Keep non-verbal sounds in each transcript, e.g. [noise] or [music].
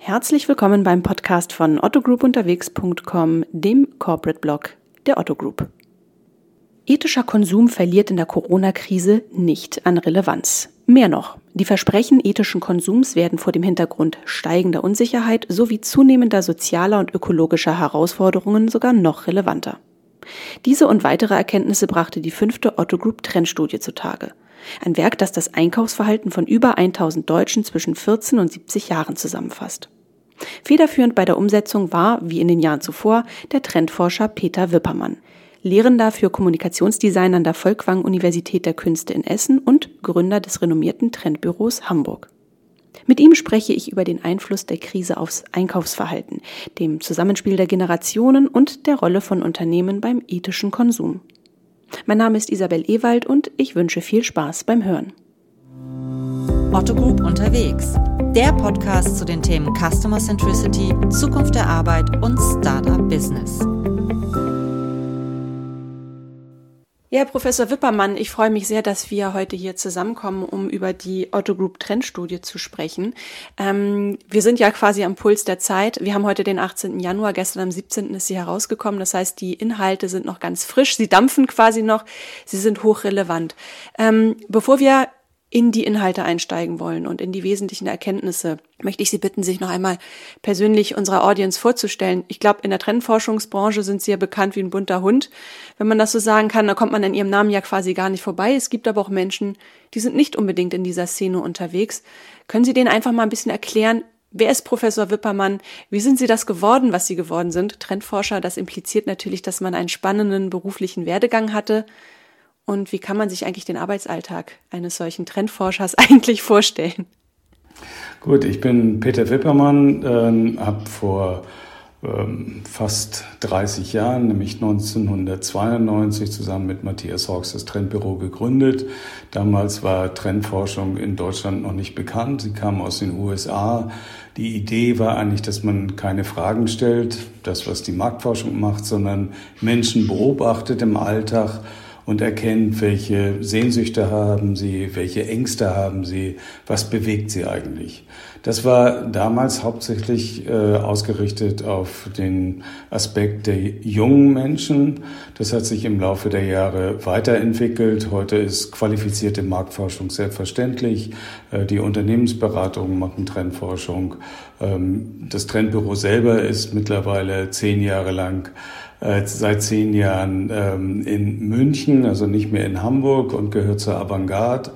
Herzlich willkommen beim Podcast von ottogroupunterwegs.com, dem Corporate Blog der Otto Group. Ethischer Konsum verliert in der Corona-Krise nicht an Relevanz. Mehr noch, die Versprechen ethischen Konsums werden vor dem Hintergrund steigender Unsicherheit sowie zunehmender sozialer und ökologischer Herausforderungen sogar noch relevanter. Diese und weitere Erkenntnisse brachte die fünfte Otto Group Trendstudie zutage. Ein Werk, das das Einkaufsverhalten von über 1000 Deutschen zwischen 14 und 70 Jahren zusammenfasst. Federführend bei der Umsetzung war, wie in den Jahren zuvor, der Trendforscher Peter Wippermann, Lehrender für Kommunikationsdesign an der Volkwang Universität der Künste in Essen und Gründer des renommierten Trendbüros Hamburg. Mit ihm spreche ich über den Einfluss der Krise aufs Einkaufsverhalten, dem Zusammenspiel der Generationen und der Rolle von Unternehmen beim ethischen Konsum. Mein Name ist Isabel Ewald und ich wünsche viel Spaß beim Hören. Otto Group unterwegs. Der Podcast zu den Themen Customer Centricity, Zukunft der Arbeit und Startup Business. Ja, Professor Wippermann, ich freue mich sehr, dass wir heute hier zusammenkommen, um über die Otto Group Trendstudie zu sprechen. Ähm, wir sind ja quasi am Puls der Zeit. Wir haben heute den 18. Januar, gestern am 17. ist sie herausgekommen. Das heißt, die Inhalte sind noch ganz frisch. Sie dampfen quasi noch. Sie sind hochrelevant. Ähm, bevor wir in die Inhalte einsteigen wollen und in die wesentlichen Erkenntnisse, möchte ich Sie bitten, sich noch einmal persönlich unserer Audience vorzustellen. Ich glaube, in der Trendforschungsbranche sind Sie ja bekannt wie ein bunter Hund. Wenn man das so sagen kann, da kommt man an Ihrem Namen ja quasi gar nicht vorbei. Es gibt aber auch Menschen, die sind nicht unbedingt in dieser Szene unterwegs. Können Sie denen einfach mal ein bisschen erklären, Wer ist Professor Wippermann? Wie sind Sie das geworden, was Sie geworden sind? Trendforscher, das impliziert natürlich, dass man einen spannenden beruflichen Werdegang hatte. Und wie kann man sich eigentlich den Arbeitsalltag eines solchen Trendforschers [laughs] eigentlich vorstellen? Gut, ich bin Peter Wippermann, äh, habe vor ähm, fast 30 Jahren, nämlich 1992, zusammen mit Matthias Hawks das Trendbüro gegründet. Damals war Trendforschung in Deutschland noch nicht bekannt. Sie kam aus den USA. Die Idee war eigentlich, dass man keine Fragen stellt, das, was die Marktforschung macht, sondern Menschen beobachtet im Alltag und erkennt, welche Sehnsüchte haben sie, welche Ängste haben sie, was bewegt sie eigentlich. Das war damals hauptsächlich äh, ausgerichtet auf den Aspekt der jungen Menschen. Das hat sich im Laufe der Jahre weiterentwickelt. Heute ist qualifizierte Marktforschung selbstverständlich. Äh, die Unternehmensberatungen machen Trendforschung. Ähm, das Trendbüro selber ist mittlerweile zehn Jahre lang äh, seit zehn Jahren ähm, in München, also nicht mehr in Hamburg und gehört zur Avantgarde,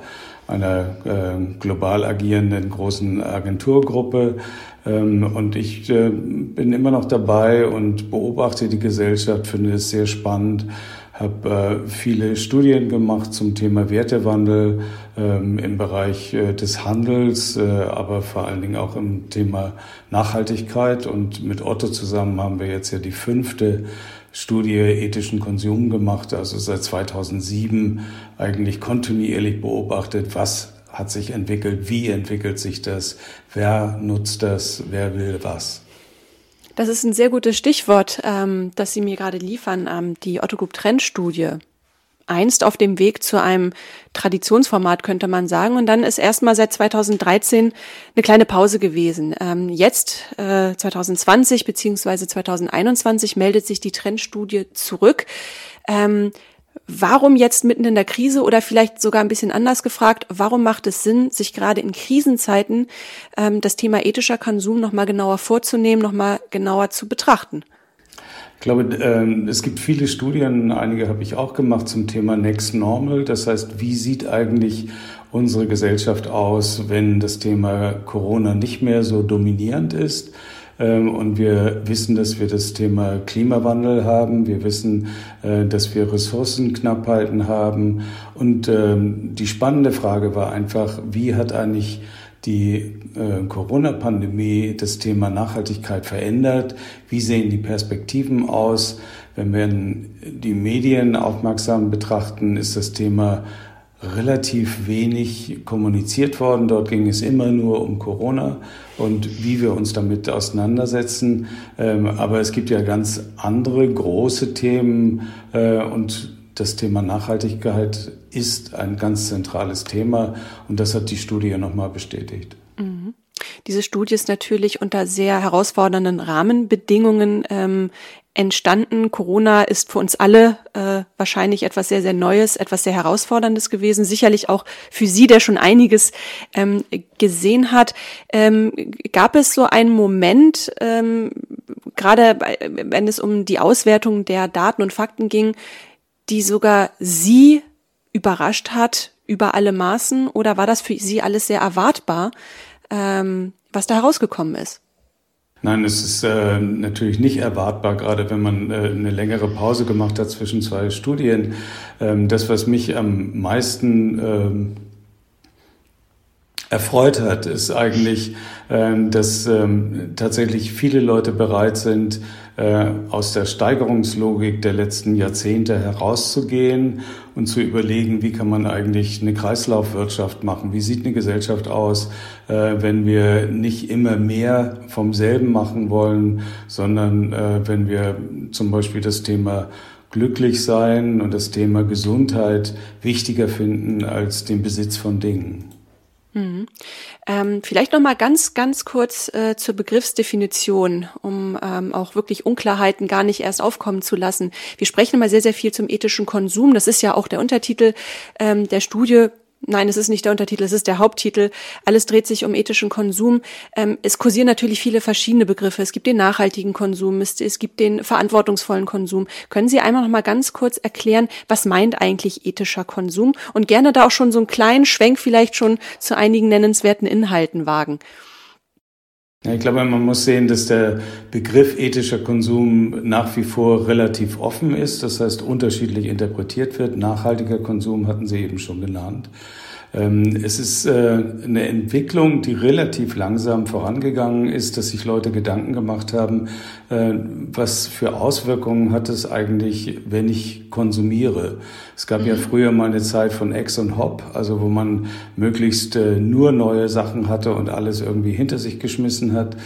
einer äh, global agierenden großen Agenturgruppe. Ähm, und ich äh, bin immer noch dabei und beobachte die Gesellschaft, finde es sehr spannend habe äh, viele Studien gemacht zum Thema Wertewandel ähm, im Bereich äh, des Handels, äh, aber vor allen Dingen auch im Thema Nachhaltigkeit. Und mit Otto zusammen haben wir jetzt ja die fünfte Studie ethischen Konsum gemacht, also seit 2007 eigentlich kontinuierlich beobachtet, was hat sich entwickelt, wie entwickelt sich das, wer nutzt das, wer will was. Das ist ein sehr gutes Stichwort, ähm, das Sie mir gerade liefern, ähm, die Otto Group Trendstudie. Einst auf dem Weg zu einem Traditionsformat, könnte man sagen. Und dann ist erstmal seit 2013 eine kleine Pause gewesen. Ähm, jetzt, äh, 2020 beziehungsweise 2021, meldet sich die Trendstudie zurück. Ähm, Warum jetzt mitten in der Krise oder vielleicht sogar ein bisschen anders gefragt, warum macht es Sinn, sich gerade in Krisenzeiten ähm, das Thema ethischer Konsum nochmal genauer vorzunehmen, nochmal genauer zu betrachten? Ich glaube, ähm, es gibt viele Studien, einige habe ich auch gemacht zum Thema Next Normal. Das heißt, wie sieht eigentlich unsere Gesellschaft aus, wenn das Thema Corona nicht mehr so dominierend ist? Ähm, und wir wissen, dass wir das Thema Klimawandel haben. Wir wissen, äh, dass wir Ressourcenknappheiten haben. Und ähm, die spannende Frage war einfach, wie hat eigentlich die äh, Corona-Pandemie das Thema Nachhaltigkeit verändert? Wie sehen die Perspektiven aus? Wenn wir die Medien aufmerksam betrachten, ist das Thema relativ wenig kommuniziert worden. Dort ging es immer nur um Corona und wie wir uns damit auseinandersetzen. Ähm, aber es gibt ja ganz andere große Themen äh, und das Thema Nachhaltigkeit ist ein ganz zentrales Thema und das hat die Studie nochmal bestätigt. Diese Studie ist natürlich unter sehr herausfordernden Rahmenbedingungen ähm, entstanden. Corona ist für uns alle äh, wahrscheinlich etwas sehr, sehr Neues, etwas sehr Herausforderndes gewesen. Sicherlich auch für Sie, der schon einiges ähm, gesehen hat. Ähm, gab es so einen Moment, ähm, gerade wenn es um die Auswertung der Daten und Fakten ging, die sogar Sie überrascht hat über alle Maßen? Oder war das für Sie alles sehr erwartbar, ähm, was da herausgekommen ist? Nein, es ist äh, natürlich nicht erwartbar, gerade wenn man äh, eine längere Pause gemacht hat zwischen zwei Studien. Ähm, das, was mich am meisten ähm, erfreut hat, ist eigentlich, ähm, dass ähm, tatsächlich viele Leute bereit sind, äh, aus der Steigerungslogik der letzten Jahrzehnte herauszugehen und zu überlegen, wie kann man eigentlich eine Kreislaufwirtschaft machen? Wie sieht eine Gesellschaft aus, äh, wenn wir nicht immer mehr vom selben machen wollen, sondern äh, wenn wir zum Beispiel das Thema glücklich sein und das Thema Gesundheit wichtiger finden als den Besitz von Dingen. Mhm. Ähm, vielleicht noch mal ganz, ganz kurz äh, zur Begriffsdefinition, um ähm, auch wirklich Unklarheiten gar nicht erst aufkommen zu lassen. Wir sprechen immer sehr, sehr viel zum ethischen Konsum. Das ist ja auch der Untertitel ähm, der Studie. Nein, es ist nicht der Untertitel, es ist der Haupttitel. Alles dreht sich um ethischen Konsum. Ähm, es kursieren natürlich viele verschiedene Begriffe. Es gibt den nachhaltigen Konsum, es, es gibt den verantwortungsvollen Konsum. Können Sie einmal noch mal ganz kurz erklären, was meint eigentlich ethischer Konsum? Und gerne da auch schon so einen kleinen Schwenk vielleicht schon zu einigen nennenswerten Inhalten wagen. Ja, ich glaube, man muss sehen, dass der Begriff ethischer Konsum nach wie vor relativ offen ist, das heißt unterschiedlich interpretiert wird. Nachhaltiger Konsum hatten Sie eben schon genannt. Ähm, es ist äh, eine Entwicklung, die relativ langsam vorangegangen ist, dass sich Leute Gedanken gemacht haben, äh, was für Auswirkungen hat es eigentlich, wenn ich konsumiere. Es gab ja mhm. früher mal eine Zeit von Ex und Hop, also wo man möglichst äh, nur neue Sachen hatte und alles irgendwie hinter sich geschmissen hat.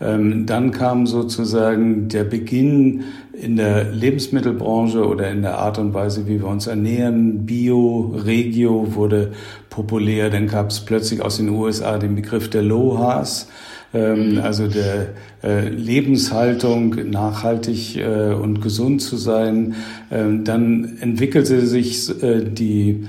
Ähm, dann kam sozusagen der Beginn in der Lebensmittelbranche oder in der Art und Weise, wie wir uns ernähren. Bio, Regio wurde populär. Dann gab es plötzlich aus den USA den Begriff der Lohas, ähm, mhm. also der äh, Lebenshaltung, nachhaltig äh, und gesund zu sein. Ähm, dann entwickelte sich äh, die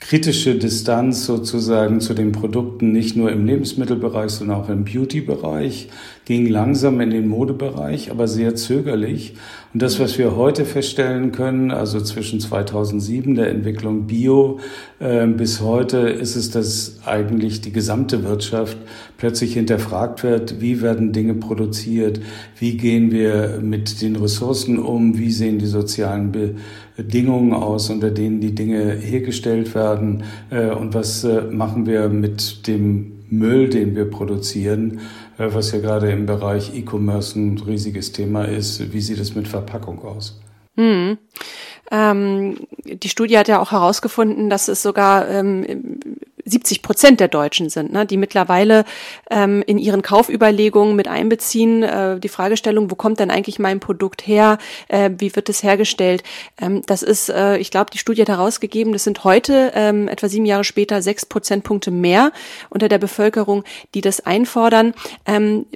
kritische Distanz sozusagen zu den Produkten nicht nur im Lebensmittelbereich, sondern auch im Beauty-Bereich, ging langsam in den Modebereich, aber sehr zögerlich. Und das, was wir heute feststellen können, also zwischen 2007 der Entwicklung Bio äh, bis heute, ist es, dass eigentlich die gesamte Wirtschaft plötzlich hinterfragt wird, wie werden Dinge produziert, wie gehen wir mit den Ressourcen um, wie sehen die sozialen Bedingungen aus, unter denen die Dinge hergestellt werden äh, und was äh, machen wir mit dem Müll, den wir produzieren, äh, was ja gerade im Bereich E-Commerce ein riesiges Thema ist. Wie sieht es mit Verpackung aus? Hm. Ähm, die Studie hat ja auch herausgefunden, dass es sogar ähm, 70 Prozent der Deutschen sind, ne, die mittlerweile ähm, in ihren Kaufüberlegungen mit einbeziehen, äh, die Fragestellung, wo kommt denn eigentlich mein Produkt her, äh, wie wird es hergestellt. Ähm, das ist, äh, ich glaube, die Studie hat herausgegeben, das sind heute, ähm, etwa sieben Jahre später, sechs Prozentpunkte mehr unter der Bevölkerung, die das einfordern. Ähm,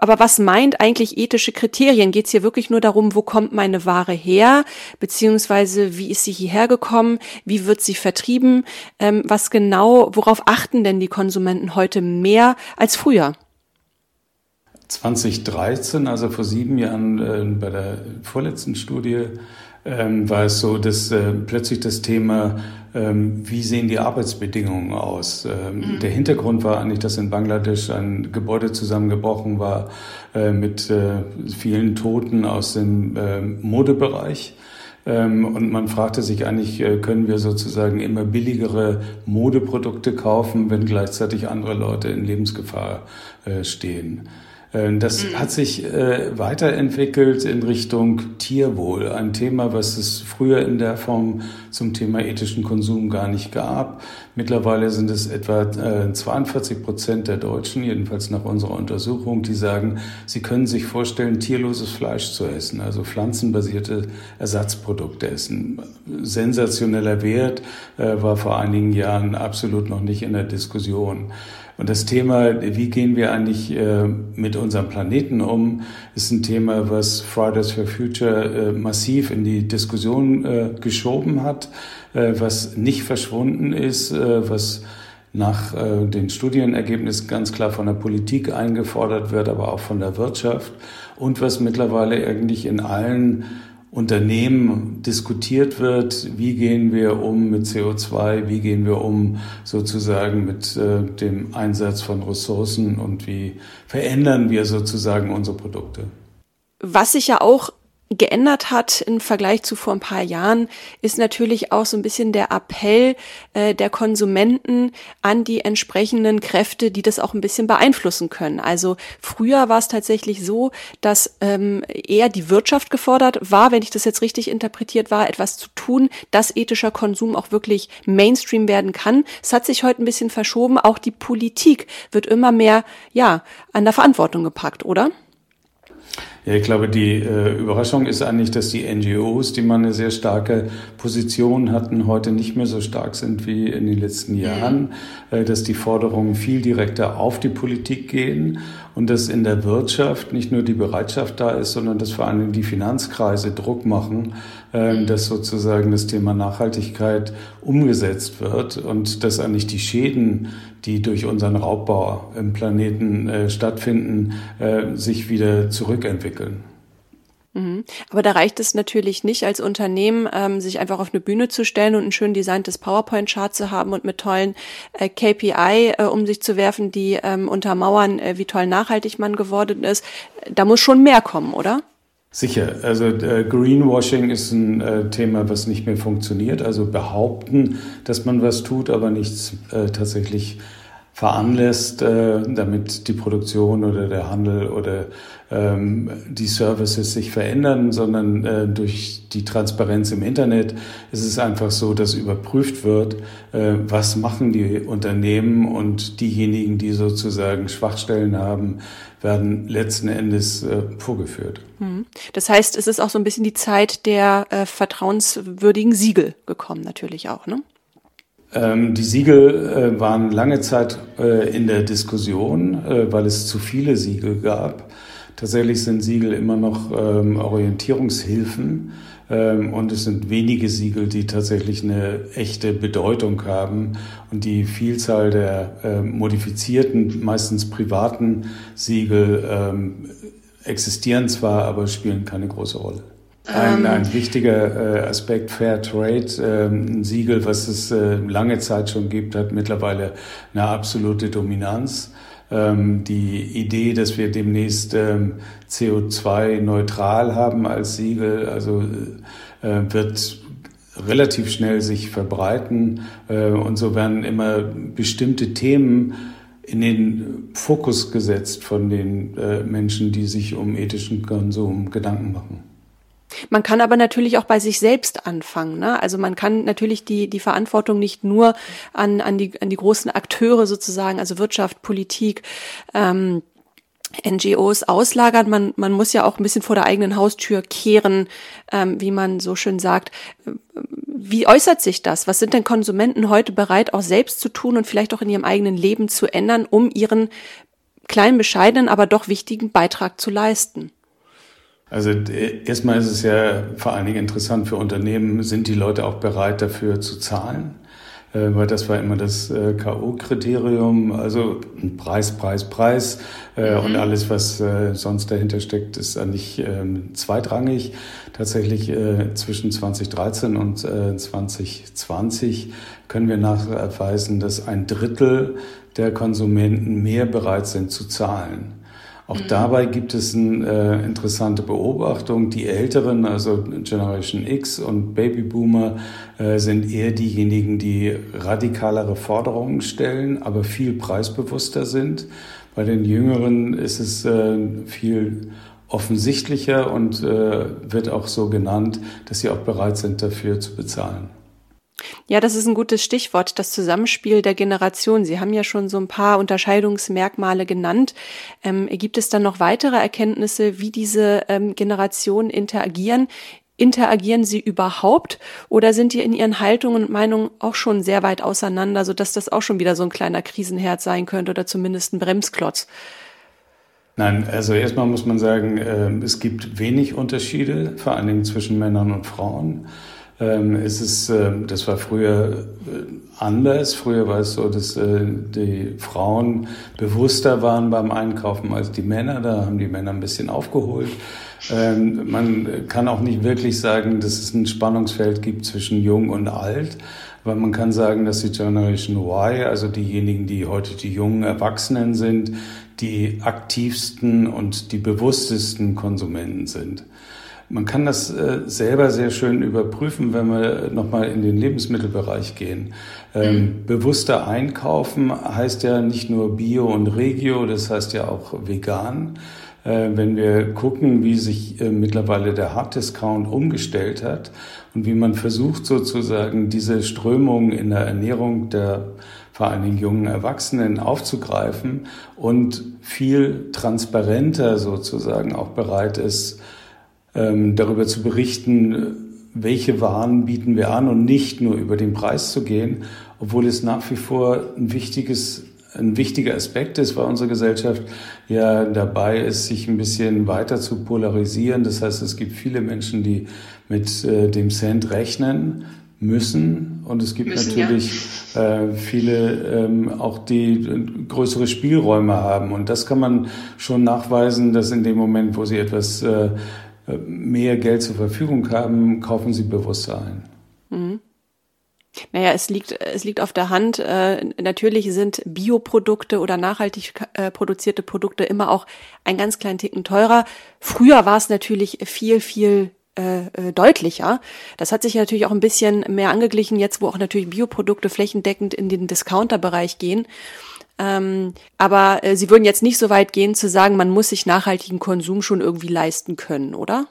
aber was meint eigentlich ethische Kriterien? Geht es hier wirklich nur darum, wo kommt meine Ware her, beziehungsweise wie ist sie hierher gekommen, wie wird sie vertrieben, ähm, was genau, worauf achten denn die Konsumenten heute mehr als früher? 2013, also vor sieben Jahren äh, bei der vorletzten Studie, ähm, war es so, dass äh, plötzlich das Thema, ähm, wie sehen die Arbeitsbedingungen aus? Ähm, mhm. Der Hintergrund war eigentlich, dass in Bangladesch ein Gebäude zusammengebrochen war äh, mit äh, vielen Toten aus dem äh, Modebereich. Ähm, und man fragte sich eigentlich, äh, können wir sozusagen immer billigere Modeprodukte kaufen, wenn gleichzeitig andere Leute in Lebensgefahr äh, stehen. Ähm, das mhm. hat sich äh, weiterentwickelt in Richtung Tierwohl, ein Thema, was es früher in der Form zum Thema ethischen Konsum gar nicht gab. Mittlerweile sind es etwa 42 Prozent der Deutschen, jedenfalls nach unserer Untersuchung, die sagen, sie können sich vorstellen, tierloses Fleisch zu essen, also pflanzenbasierte Ersatzprodukte essen. Sensationeller Wert äh, war vor einigen Jahren absolut noch nicht in der Diskussion. Und das Thema, wie gehen wir eigentlich äh, mit unserem Planeten um, ist ein Thema, was Fridays for Future äh, massiv in die Diskussion äh, geschoben hat, was nicht verschwunden ist, was nach äh, den Studienergebnissen ganz klar von der Politik eingefordert wird, aber auch von der Wirtschaft. Und was mittlerweile eigentlich in allen Unternehmen diskutiert wird, wie gehen wir um mit CO2, wie gehen wir um sozusagen mit äh, dem Einsatz von Ressourcen und wie verändern wir sozusagen unsere Produkte. Was sich ja auch geändert hat im Vergleich zu vor ein paar Jahren, ist natürlich auch so ein bisschen der Appell äh, der Konsumenten an die entsprechenden Kräfte, die das auch ein bisschen beeinflussen können. Also früher war es tatsächlich so, dass ähm, eher die Wirtschaft gefordert war, wenn ich das jetzt richtig interpretiert war, etwas zu tun, dass ethischer Konsum auch wirklich Mainstream werden kann. Es hat sich heute ein bisschen verschoben. Auch die Politik wird immer mehr, ja, an der Verantwortung gepackt, oder? Ja, ich glaube, die äh, Überraschung ist eigentlich, dass die NGOs, die mal eine sehr starke Position hatten, heute nicht mehr so stark sind wie in den letzten mhm. Jahren, äh, dass die Forderungen viel direkter auf die Politik gehen und dass in der Wirtschaft nicht nur die Bereitschaft da ist, sondern dass vor allem die Finanzkreise Druck machen, äh, dass sozusagen das Thema Nachhaltigkeit umgesetzt wird und dass eigentlich die Schäden, die durch unseren Raubbau im Planeten äh, stattfinden, äh, sich wieder zurückentwickeln. Mhm. Aber da reicht es natürlich nicht als Unternehmen, ähm, sich einfach auf eine Bühne zu stellen und ein schön designtes PowerPoint-Chart zu haben und mit tollen äh, KPI äh, um sich zu werfen, die ähm, untermauern, äh, wie toll nachhaltig man geworden ist. Da muss schon mehr kommen, oder? Sicher. Also äh, Greenwashing ist ein äh, Thema, was nicht mehr funktioniert. Also behaupten, dass man was tut, aber nichts äh, tatsächlich veranlasst, äh, damit die Produktion oder der Handel oder ähm, die Services sich verändern, sondern äh, durch die Transparenz im Internet ist es einfach so, dass überprüft wird, äh, was machen die Unternehmen und diejenigen, die sozusagen Schwachstellen haben, werden letzten Endes äh, vorgeführt. Hm. Das heißt, es ist auch so ein bisschen die Zeit der äh, vertrauenswürdigen Siegel gekommen, natürlich auch, ne? Ähm, die Siegel äh, waren lange Zeit äh, in der Diskussion, äh, weil es zu viele Siegel gab. Tatsächlich sind Siegel immer noch ähm, Orientierungshilfen ähm, und es sind wenige Siegel, die tatsächlich eine echte Bedeutung haben. Und die Vielzahl der modifizierten, meistens privaten Siegel existieren zwar, aber spielen keine große Rolle. Ein, ähm. ein wichtiger äh, Aspekt Fair Trade, äh, ein Siegel, was es äh, lange Zeit schon gibt, hat mittlerweile eine absolute Dominanz. Ähm, die Idee, dass wir demnächst ähm, CO2-neutral haben als Siegel, also äh, wird relativ schnell sich verbreiten äh, und so werden immer bestimmte Themen in den Fokus gesetzt von den äh, Menschen, die sich um ethischen Konsum Gedanken machen. Man kann aber natürlich auch bei sich selbst anfangen. Ne? Also man kann natürlich die, die Verantwortung nicht nur an, an, die, an die großen Akteure sozusagen, also Wirtschaft, Politik, ähm, NGOs auslagern. Man, man muss ja auch ein bisschen vor der eigenen Haustür kehren, ähm, wie man so schön sagt. Wie äußert sich das? Was sind denn Konsumenten heute bereit, auch selbst zu tun und vielleicht auch in ihrem eigenen Leben zu ändern, um ihren kleinen, bescheidenen, aber doch wichtigen Beitrag zu leisten? Also erstmal ist es ja vor allen Dingen interessant für Unternehmen, sind die Leute auch bereit dafür zu zahlen? Äh, weil das war immer das äh, K.O.-Kriterium, also Preis, Preis, Preis äh, mhm. und alles, was sonst dahinter steckt, ist eigentlich ähm, zweitrangig. Tatsächlich zwischen 2013 und 2020 können wir nachweisen, dass ein Drittel der Konsumenten mehr bereit sind zu zahlen. Auch dabei gibt es eine äh, interessante Beobachtung. Die Älteren, also Generation X und Babyboomer, äh, sind eher diejenigen, die radikalere Forderungen stellen, aber viel preisbewusster sind. Bei den Jüngeren ist es äh, viel offensichtlicher und äh, wird auch so genannt, dass sie auch bereit sind, dafür zu bezahlen. Ja, das ist ein gutes Stichwort, das Zusammenspiel der Generation. Sie haben ja schon so ein paar Unterscheidungsmerkmale genannt. Ähm, gibt es dann noch weitere Erkenntnisse, wie diese ähm, Generationen interagieren? interagieren sie überhaupt oder sind die in ihren Haltungen und Meinungen auch schon sehr weit auseinander, sodass das auch schon wieder so ein kleiner Krisenherd sein könnte oder zumindest ein Bremsklotz? Nein, also erstmal muss man sagen, ähm, es gibt wenig Unterschiede, vor allen Dingen zwischen Männern und Frauen. Ähm, es ist, ähm, das war früher äh, anders. Früher war es so, dass äh, die Frauen bewusster waren beim Einkaufen als die Männer. Da haben die Männer ein bisschen aufgeholt. Man kann auch nicht wirklich sagen, dass es ein Spannungsfeld gibt zwischen jung und alt. Aber man kann sagen, dass die Generation Y, also diejenigen, die heute die jungen Erwachsenen sind, die aktivsten und die bewusstesten Konsumenten sind. Man kann das äh, selber sehr schön überprüfen, wenn wir nochmal in den Lebensmittelbereich gehen. Ähm, mhm. Bewusster einkaufen heißt ja nicht nur Bio und Regio, das heißt ja auch vegan. Äh, wenn wir gucken, wie sich äh, mittlerweile der Harddiscount umgestellt hat und wie man versucht sozusagen diese Strömung in der Ernährung der vor allen Dingen jungen Erwachsenen aufzugreifen und viel transparenter sozusagen auch bereit ist, ähm, darüber zu berichten, welche Waren bieten wir an und nicht nur über den Preis zu gehen, obwohl es nach wie vor ein wichtiges ein wichtiger Aspekt ist, weil unsere Gesellschaft ja dabei ist, sich ein bisschen weiter zu polarisieren. Das heißt, es gibt viele Menschen, die mit äh, dem Cent rechnen, müssen. Und es gibt müssen, natürlich ja. äh, viele ähm, auch, die größere Spielräume haben. Und das kann man schon nachweisen, dass in dem Moment, wo sie etwas äh, mehr Geld zur Verfügung haben, kaufen sie bewusster ein. Mhm. Naja, es liegt, es liegt auf der Hand. Äh, natürlich sind Bioprodukte oder nachhaltig äh, produzierte Produkte immer auch ein ganz kleinen Ticken teurer. Früher war es natürlich viel, viel äh, äh, deutlicher. Das hat sich natürlich auch ein bisschen mehr angeglichen, jetzt wo auch natürlich Bioprodukte flächendeckend in den Discounter-Bereich gehen. Ähm, aber äh, Sie würden jetzt nicht so weit gehen zu sagen, man muss sich nachhaltigen Konsum schon irgendwie leisten können, oder?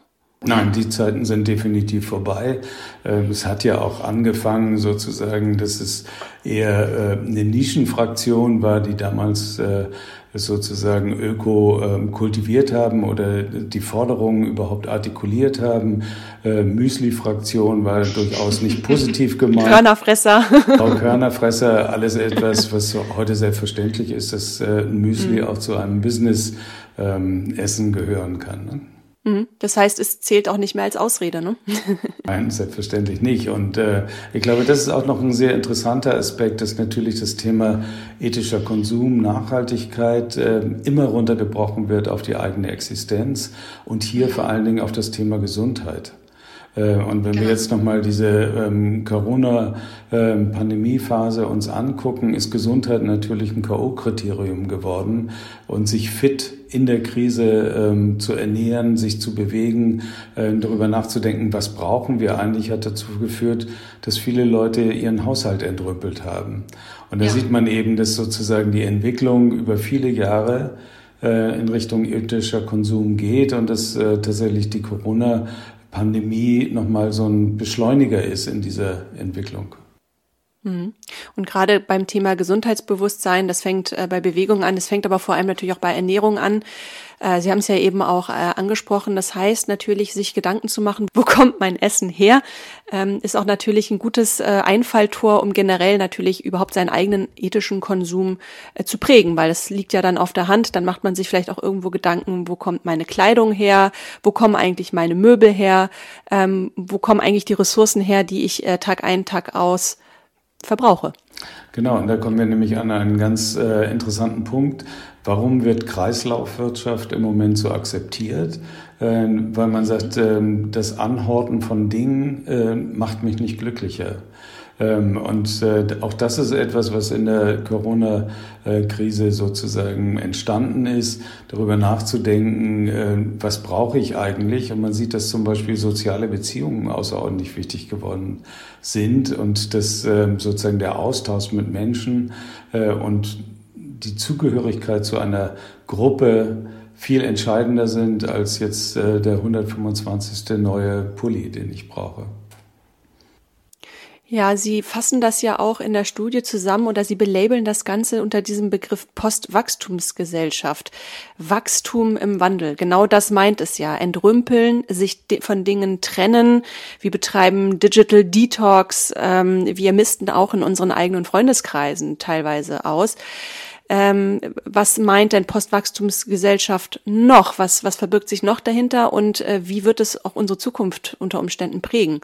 Nein, die Zeiten sind definitiv vorbei. Ähm, es hat ja auch angefangen sozusagen, dass es eher äh, eine Nischenfraktion war, die damals äh, sozusagen öko ähm, kultiviert haben oder die Forderungen überhaupt artikuliert haben. Äh, Müsli-Fraktion war durchaus nicht positiv [laughs] gemeint. Körnerfresser. Auch Körnerfresser, alles etwas, was heute selbstverständlich ist, dass äh, Müsli mhm. auch zu einem Business-Essen ähm, gehören kann. Ne? Mhm. Das heißt, es zählt auch nicht mehr als Ausrede, ne? [laughs] Nein, selbstverständlich nicht. Und äh, ich glaube, das ist auch noch ein sehr interessanter Aspekt, dass natürlich das Thema ethischer Konsum, Nachhaltigkeit äh, immer runtergebrochen wird auf die eigene Existenz und hier vor allen Dingen auf das Thema Gesundheit. Äh, und wenn wir genau. jetzt nochmal diese ähm, Corona-Pandemie-Phase ähm, uns angucken, ist Gesundheit natürlich ein K.O.-Kriterium geworden und sich fit in der Krise ähm, zu ernähren, sich zu bewegen, äh, darüber nachzudenken, was brauchen wir eigentlich, hat dazu geführt, dass viele Leute ihren Haushalt entrüppelt haben. Und da ja. sieht man eben, dass sozusagen die Entwicklung über viele Jahre äh, in Richtung ethischer Konsum geht und dass äh, tatsächlich die Corona Pandemie nochmal so ein Beschleuniger ist in dieser Entwicklung. Mhm. Und gerade beim Thema Gesundheitsbewusstsein, das fängt äh, bei Bewegung an, das fängt aber vor allem natürlich auch bei Ernährung an. Äh, Sie haben es ja eben auch äh, angesprochen. Das heißt natürlich, sich Gedanken zu machen, wo [laughs] kommt mein Essen her, ähm, ist auch natürlich ein gutes Einfalltor, um generell natürlich überhaupt seinen eigenen ethischen Konsum zu prägen, weil es liegt ja dann auf der Hand. Dann macht man sich vielleicht auch irgendwo Gedanken, wo kommt meine Kleidung her, wo kommen eigentlich meine Möbel her, ähm, wo kommen eigentlich die Ressourcen her, die ich Tag ein, Tag aus verbrauche. Genau, und da kommen wir nämlich an einen ganz äh, interessanten Punkt. Warum wird Kreislaufwirtschaft im Moment so akzeptiert? Äh, weil man sagt, äh, das Anhorten von Dingen äh, macht mich nicht glücklicher. Ähm, und äh, auch das ist etwas, was in der Corona-Krise sozusagen entstanden ist, darüber nachzudenken, äh, was brauche ich eigentlich? Und man sieht, dass zum Beispiel soziale Beziehungen außerordentlich wichtig geworden sind und dass ähm, sozusagen der Austausch mit Menschen äh, und die Zugehörigkeit zu einer Gruppe viel entscheidender sind als jetzt der 125. neue Pulli, den ich brauche. Ja, Sie fassen das ja auch in der Studie zusammen oder Sie belabeln das Ganze unter diesem Begriff Postwachstumsgesellschaft. Wachstum im Wandel. Genau das meint es ja. Entrümpeln, sich von Dingen trennen. Wir betreiben Digital Detox. Ähm, wir missten auch in unseren eigenen Freundeskreisen teilweise aus. Ähm, was meint denn Postwachstumsgesellschaft noch? Was, was verbirgt sich noch dahinter und äh, wie wird es auch unsere Zukunft unter Umständen prägen?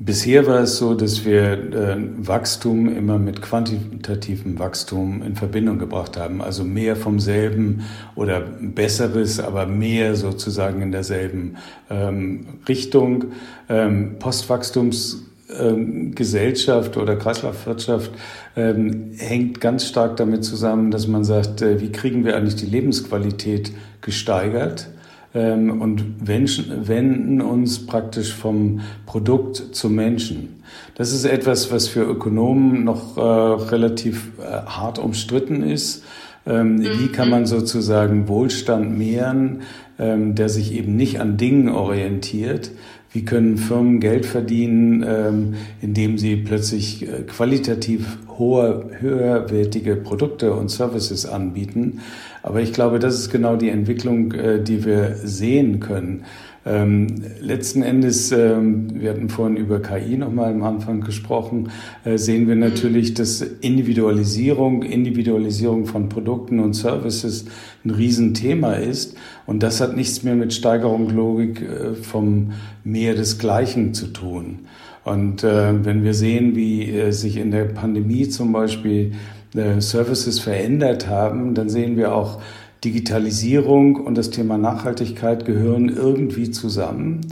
Bisher war es so, dass wir äh, Wachstum immer mit quantitativem Wachstum in Verbindung gebracht haben. Also mehr vom selben oder besseres, aber mehr sozusagen in derselben ähm, Richtung. Ähm, Postwachstumsgesellschaft ähm, oder Kreislaufwirtschaft ähm, hängt ganz stark damit zusammen, dass man sagt, äh, wie kriegen wir eigentlich die Lebensqualität gesteigert? Ähm, und wenden uns praktisch vom Produkt zum Menschen. Das ist etwas, was für Ökonomen noch äh, relativ äh, hart umstritten ist. Ähm, mhm. Wie kann man sozusagen Wohlstand mehren, ähm, der sich eben nicht an Dingen orientiert, wie können Firmen Geld verdienen, ähm, indem sie plötzlich äh, qualitativ hohe, höherwertige Produkte und Services anbieten? Aber ich glaube, das ist genau die Entwicklung, äh, die wir sehen können. Ähm, letzten Endes, ähm, wir hatten vorhin über KI nochmal am Anfang gesprochen, äh, sehen wir natürlich, dass Individualisierung, Individualisierung von Produkten und Services ein Riesenthema ist. Und das hat nichts mehr mit Steigerung Logik äh, vom Mehr des Gleichen zu tun. Und äh, wenn wir sehen, wie äh, sich in der Pandemie zum Beispiel äh, Services verändert haben, dann sehen wir auch, Digitalisierung und das Thema Nachhaltigkeit gehören irgendwie zusammen.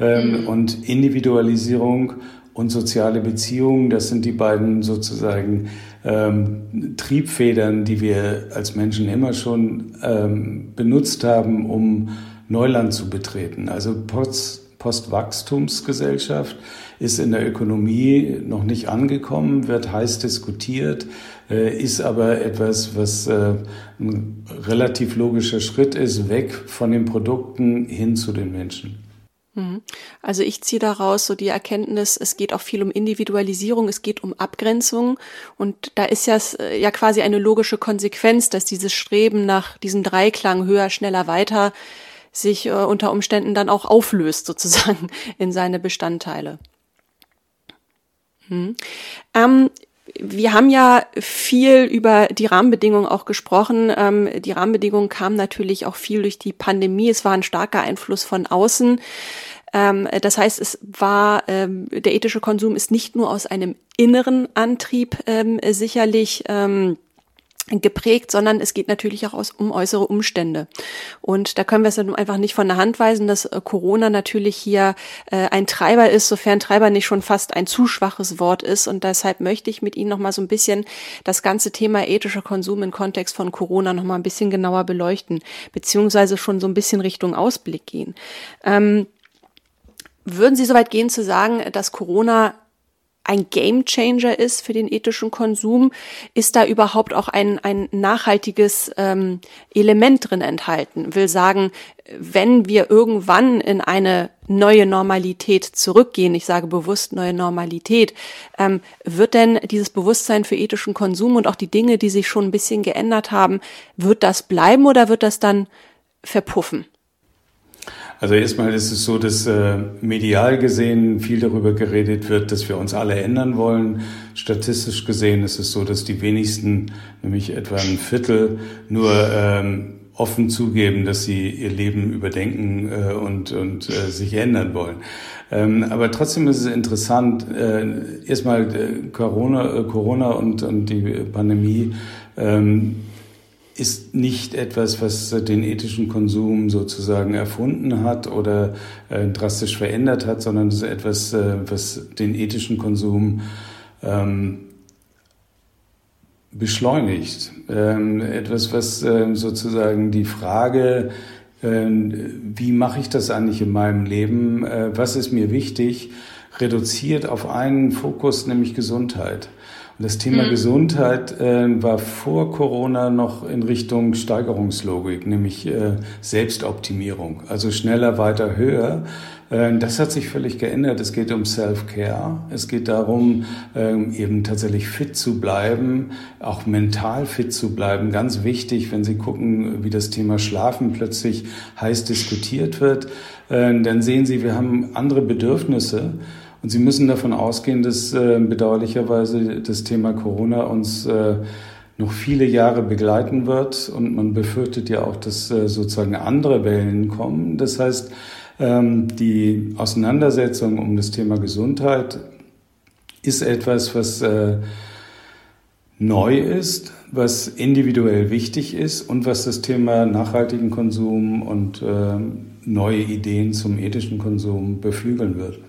Ähm, mhm. Und Individualisierung und soziale Beziehungen, das sind die beiden sozusagen ähm, Triebfedern, die wir als Menschen immer schon ähm, benutzt haben, um Neuland zu betreten. Also Post, Postwachstumsgesellschaft ist in der Ökonomie noch nicht angekommen, wird heiß diskutiert, äh, ist aber etwas, was äh, ein relativ logischer Schritt ist, weg von den Produkten hin zu den Menschen. Mhm. Also ich ziehe daraus so die Erkenntnis, es geht auch viel um Individualisierung, es geht um Abgrenzung und da ist ja, äh, ja quasi eine logische Konsequenz, dass dieses Streben nach diesem Dreiklang höher, schneller, weiter sich äh, unter Umständen dann auch auflöst sozusagen [laughs] in seine Bestandteile. Hm. Ähm, wir haben ja viel über die Rahmenbedingungen auch gesprochen. Ähm, die Rahmenbedingungen kamen natürlich auch viel durch die Pandemie. Es war ein starker Einfluss von außen. Ähm, das heißt, es war ähm, der ethische Konsum ist nicht nur aus einem inneren Antrieb ähm, sicherlich ähm, geprägt, sondern es geht natürlich auch aus, um äußere Umstände. Und da können wir es einfach nicht von der Hand weisen, dass äh, Corona natürlich hier äh, ein Treiber ist, sofern Treiber nicht schon fast ein zu schwaches Wort ist. Und deshalb möchte ich mit Ihnen noch mal so ein bisschen das ganze Thema ethischer Konsum im Kontext von Corona noch mal ein bisschen genauer beleuchten, beziehungsweise schon so ein bisschen Richtung Ausblick gehen. Ähm, würden Sie soweit gehen zu sagen, dass Corona ein Gamechanger ist für den ethischen Konsum? Ist da überhaupt auch ein, ein nachhaltiges ähm, Element drin enthalten? Will sagen, wenn wir irgendwann in eine neue Normalität zurückgehen, ich sage bewusst neue Normalität, ähm, wird denn dieses Bewusstsein für ethischen Konsum und auch die Dinge, die sich schon ein bisschen geändert haben, wird das bleiben oder wird das dann verpuffen? Also erstmal ist es so, dass äh, medial gesehen viel darüber geredet wird, dass wir uns alle ändern wollen. Statistisch gesehen ist es so, dass die wenigsten, nämlich etwa ein Viertel, nur ähm, offen zugeben, dass sie ihr Leben überdenken äh, und, und äh, sich ändern wollen. Ähm, aber trotzdem ist es interessant, äh, erstmal äh, Corona, äh, Corona und, und die Pandemie ähm, ist nicht etwas, was den ethischen Konsum sozusagen erfunden hat oder äh, drastisch verändert hat, sondern es ist etwas, äh, was den ethischen Konsum ähm, beschleunigt. Ähm, etwas, was äh, sozusagen die Frage, ähm, wie mache ich das eigentlich in meinem Leben, äh, was ist mir wichtig, reduziert auf einen Fokus, nämlich Gesundheit. Und das Thema mhm. Gesundheit äh, war vor Corona noch in Richtung Steigerungslogik, nämlich äh, Selbstoptimierung, also schneller, weiter, höher. Äh, das hat sich völlig geändert. Es geht um Self-Care. Es geht darum, ähm, eben tatsächlich fit zu bleiben, auch mental fit zu bleiben. Ganz wichtig, wenn Sie gucken, wie das Thema Schlafen plötzlich heiß diskutiert wird, äh, dann sehen Sie, wir haben andere Bedürfnisse. Und Sie müssen davon ausgehen, dass äh, bedauerlicherweise das Thema Corona uns äh, noch viele Jahre begleiten wird. Und man befürchtet ja auch, dass äh, sozusagen andere Wellen kommen. Das heißt, ähm, die Auseinandersetzung um das Thema Gesundheit ist etwas, was äh, neu ist, was individuell wichtig ist und was das Thema nachhaltigen Konsum und äh, neue Ideen zum ethischen Konsum beflügeln wird.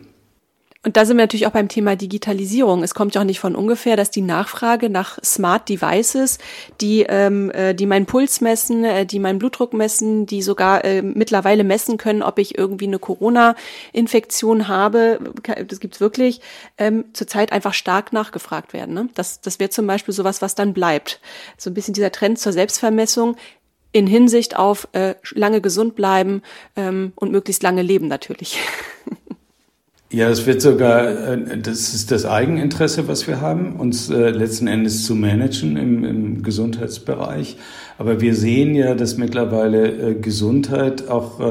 Und da sind wir natürlich auch beim Thema Digitalisierung. Es kommt ja auch nicht von ungefähr, dass die Nachfrage nach Smart Devices, die, ähm, äh, die meinen Puls messen, äh, die meinen Blutdruck messen, die sogar äh, mittlerweile messen können, ob ich irgendwie eine Corona-Infektion habe, das gibt's wirklich, ähm, zurzeit einfach stark nachgefragt werden. Ne? Das, das wäre zum Beispiel sowas, was dann bleibt. So ein bisschen dieser Trend zur Selbstvermessung in Hinsicht auf äh, lange gesund bleiben ähm, und möglichst lange leben natürlich. [laughs] Ja, es wird sogar, äh, das ist das Eigeninteresse, was wir haben, uns äh, letzten Endes zu managen im, im Gesundheitsbereich. Aber wir sehen ja, dass mittlerweile äh, Gesundheit auch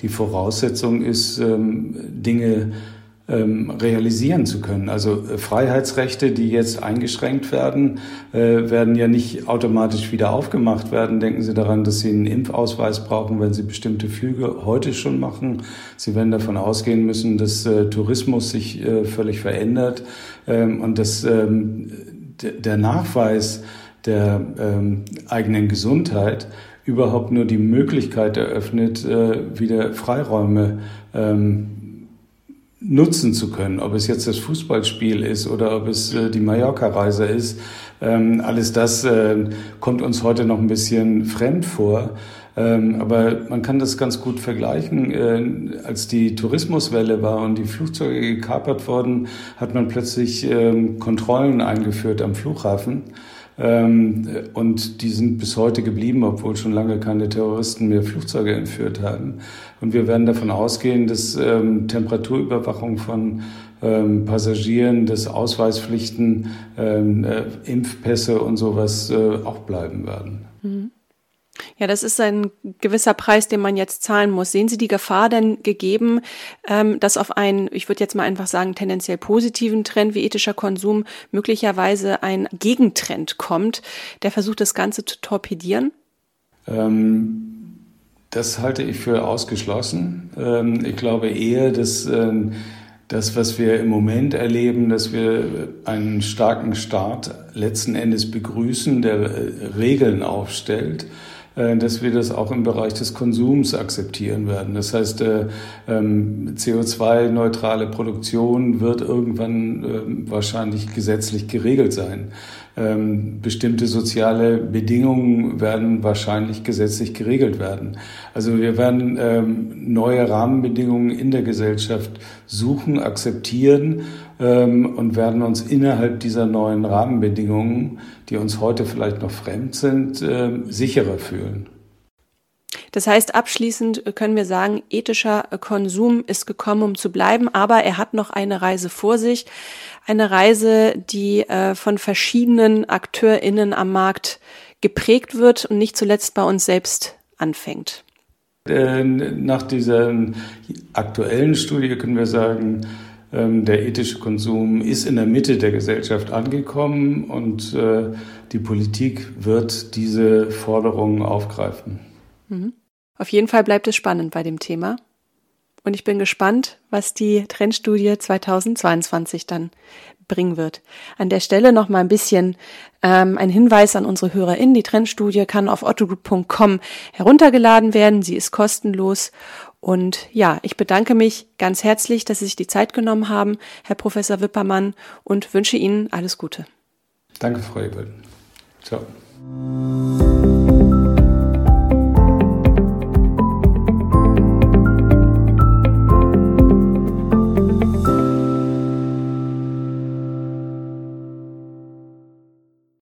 die Voraussetzung ist, ähm, Dinge ähm, realisieren zu können. Also äh, Freiheitsrechte, die jetzt eingeschränkt werden, äh, werden ja nicht automatisch wieder aufgemacht werden. Denken Sie daran, dass Sie einen Impfausweis brauchen, wenn Sie bestimmte Flüge heute schon machen. Sie werden davon ausgehen müssen, dass äh, Tourismus sich völlig verändert ähm, und dass ähm, der Nachweis der eigenen Gesundheit überhaupt nur die Möglichkeit eröffnet, wieder Freiräume nutzen zu können, ob es jetzt das Fußballspiel ist oder ob es äh, die Mallorca-Reise ist. Ähm, alles das äh, kommt uns heute noch ein bisschen fremd vor. Ähm, aber man kann das ganz gut vergleichen. Äh, als die Tourismuswelle war und die Flugzeuge gekapert wurden, hat man plötzlich ähm, Kontrollen eingeführt am Flughafen. Ähm, und die sind bis heute geblieben, obwohl schon lange keine Terroristen mehr Flugzeuge entführt haben. Und wir werden davon ausgehen, dass ähm, Temperaturüberwachung von ähm, Passagieren, dass Ausweispflichten, ähm, äh, Impfpässe und sowas äh, auch bleiben werden. Mhm. Ja, das ist ein gewisser Preis, den man jetzt zahlen muss. Sehen Sie die Gefahr denn gegeben, ähm, dass auf einen, ich würde jetzt mal einfach sagen, tendenziell positiven Trend wie ethischer Konsum möglicherweise ein Gegentrend kommt, der versucht, das Ganze zu torpedieren? Ähm, das halte ich für ausgeschlossen. Ähm, ich glaube eher, dass ähm, das, was wir im Moment erleben, dass wir einen starken Staat letzten Endes begrüßen, der äh, Regeln aufstellt dass wir das auch im Bereich des Konsums akzeptieren werden. Das heißt, äh, ähm, CO2-neutrale Produktion wird irgendwann ähm, wahrscheinlich gesetzlich geregelt sein. Ähm, bestimmte soziale Bedingungen werden wahrscheinlich gesetzlich geregelt werden. Also wir werden neue Rahmenbedingungen in der Gesellschaft suchen, akzeptieren ähm, und werden uns innerhalb dieser neuen Rahmenbedingungen, die uns heute vielleicht noch fremd sind, äh, sicherer fühlen. Das heißt, abschließend können wir sagen, ethischer Konsum ist gekommen, um zu bleiben, aber er hat noch eine Reise vor sich. Eine Reise, die äh, von verschiedenen AkteurInnen am Markt geprägt wird und nicht zuletzt bei uns selbst anfängt. Nach dieser aktuellen Studie können wir sagen, ähm, der ethische Konsum ist in der Mitte der Gesellschaft angekommen und äh, die Politik wird diese Forderungen aufgreifen. Mhm. Auf jeden Fall bleibt es spannend bei dem Thema. Und ich bin gespannt, was die Trendstudie 2022 dann bringen wird. An der Stelle noch mal ein bisschen ähm, ein Hinweis an unsere HörerInnen. Die Trendstudie kann auf ottogroup.com heruntergeladen werden. Sie ist kostenlos und ja, ich bedanke mich ganz herzlich, dass Sie sich die Zeit genommen haben, Herr Professor Wippermann, und wünsche Ihnen alles Gute. Danke, Frau Ebel. Ciao.